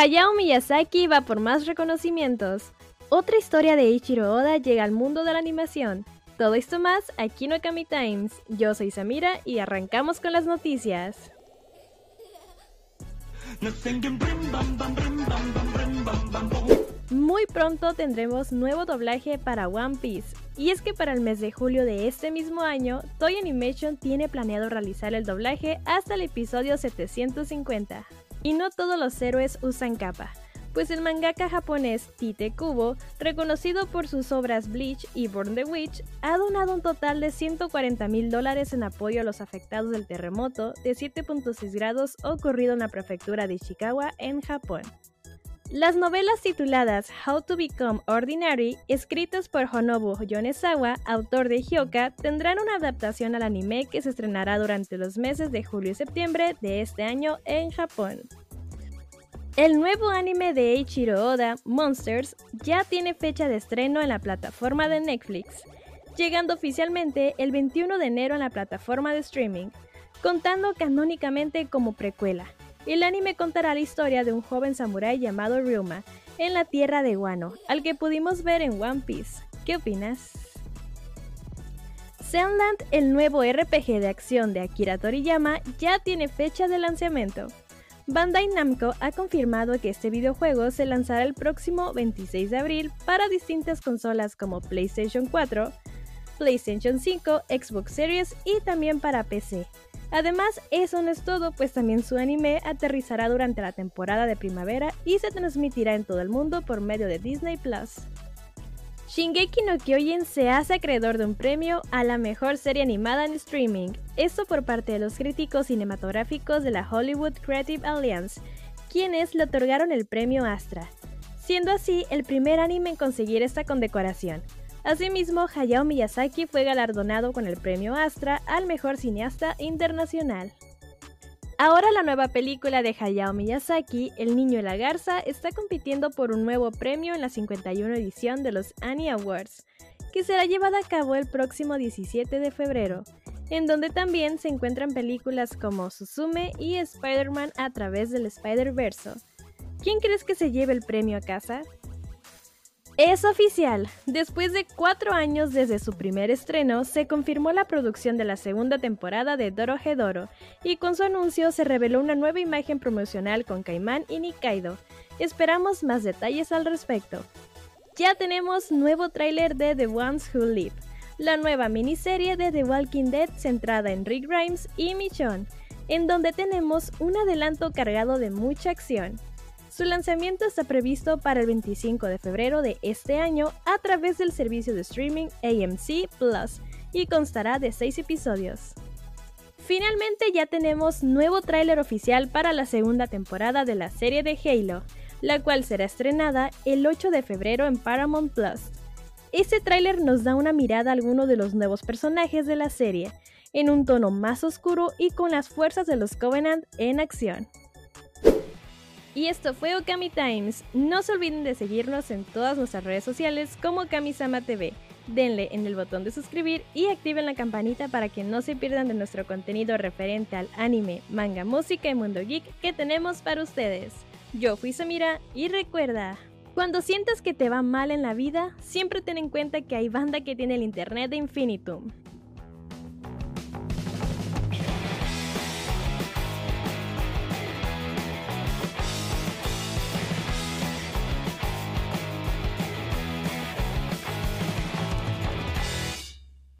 Hayao Miyazaki va por más reconocimientos. Otra historia de Ichiro Oda llega al mundo de la animación. Todo esto más aquí en Okami Times. Yo soy Samira y arrancamos con las noticias. Muy pronto tendremos nuevo doblaje para One Piece. Y es que para el mes de julio de este mismo año, Toy Animation tiene planeado realizar el doblaje hasta el episodio 750. Y no todos los héroes usan capa, pues el mangaka japonés Tite Kubo, reconocido por sus obras Bleach y Born the Witch, ha donado un total de 140 mil dólares en apoyo a los afectados del terremoto de 7.6 grados ocurrido en la prefectura de Ishikawa, en Japón. Las novelas tituladas How to Become Ordinary, escritas por Honobu Yonezawa, autor de Hyoka, tendrán una adaptación al anime que se estrenará durante los meses de julio y septiembre de este año en Japón. El nuevo anime de Eiichiro Oda, Monsters, ya tiene fecha de estreno en la plataforma de Netflix, llegando oficialmente el 21 de enero en la plataforma de streaming, contando canónicamente como precuela. El anime contará la historia de un joven samurái llamado Ryuma en la tierra de Wano, al que pudimos ver en One Piece. ¿Qué opinas? Zenland, el nuevo RPG de acción de Akira Toriyama, ya tiene fecha de lanzamiento. Bandai Namco ha confirmado que este videojuego se lanzará el próximo 26 de abril para distintas consolas como PlayStation 4, PlayStation 5, Xbox Series y también para PC. Además, eso no es todo, pues también su anime aterrizará durante la temporada de primavera y se transmitirá en todo el mundo por medio de Disney Plus. Shingeki no Kyojin se hace acreedor de un premio a la mejor serie animada en streaming, esto por parte de los críticos cinematográficos de la Hollywood Creative Alliance, quienes le otorgaron el premio Astra, siendo así el primer anime en conseguir esta condecoración. Asimismo, Hayao Miyazaki fue galardonado con el premio Astra al mejor cineasta internacional. Ahora la nueva película de Hayao Miyazaki, El niño y la garza, está compitiendo por un nuevo premio en la 51 edición de los Annie Awards, que será llevada a cabo el próximo 17 de febrero, en donde también se encuentran películas como Suzume y Spider-Man a través del Spider-Verse. ¿Quién crees que se lleve el premio a casa? Es oficial. Después de cuatro años desde su primer estreno, se confirmó la producción de la segunda temporada de Doro Hedoro, y con su anuncio se reveló una nueva imagen promocional con Caimán y Nikaido. Esperamos más detalles al respecto. Ya tenemos nuevo tráiler de The Ones Who Live, la nueva miniserie de The Walking Dead centrada en Rick Grimes y Michonne, en donde tenemos un adelanto cargado de mucha acción. Su lanzamiento está previsto para el 25 de febrero de este año a través del servicio de streaming AMC Plus y constará de 6 episodios. Finalmente ya tenemos nuevo tráiler oficial para la segunda temporada de la serie de Halo, la cual será estrenada el 8 de febrero en Paramount Plus. Este tráiler nos da una mirada a algunos de los nuevos personajes de la serie, en un tono más oscuro y con las fuerzas de los Covenant en acción. Y esto fue Okami Times. No se olviden de seguirnos en todas nuestras redes sociales como Kamisama TV. Denle en el botón de suscribir y activen la campanita para que no se pierdan de nuestro contenido referente al anime, manga, música y mundo geek que tenemos para ustedes. Yo fui Samira y recuerda, cuando sientas que te va mal en la vida, siempre ten en cuenta que hay banda que tiene el internet de Infinitum.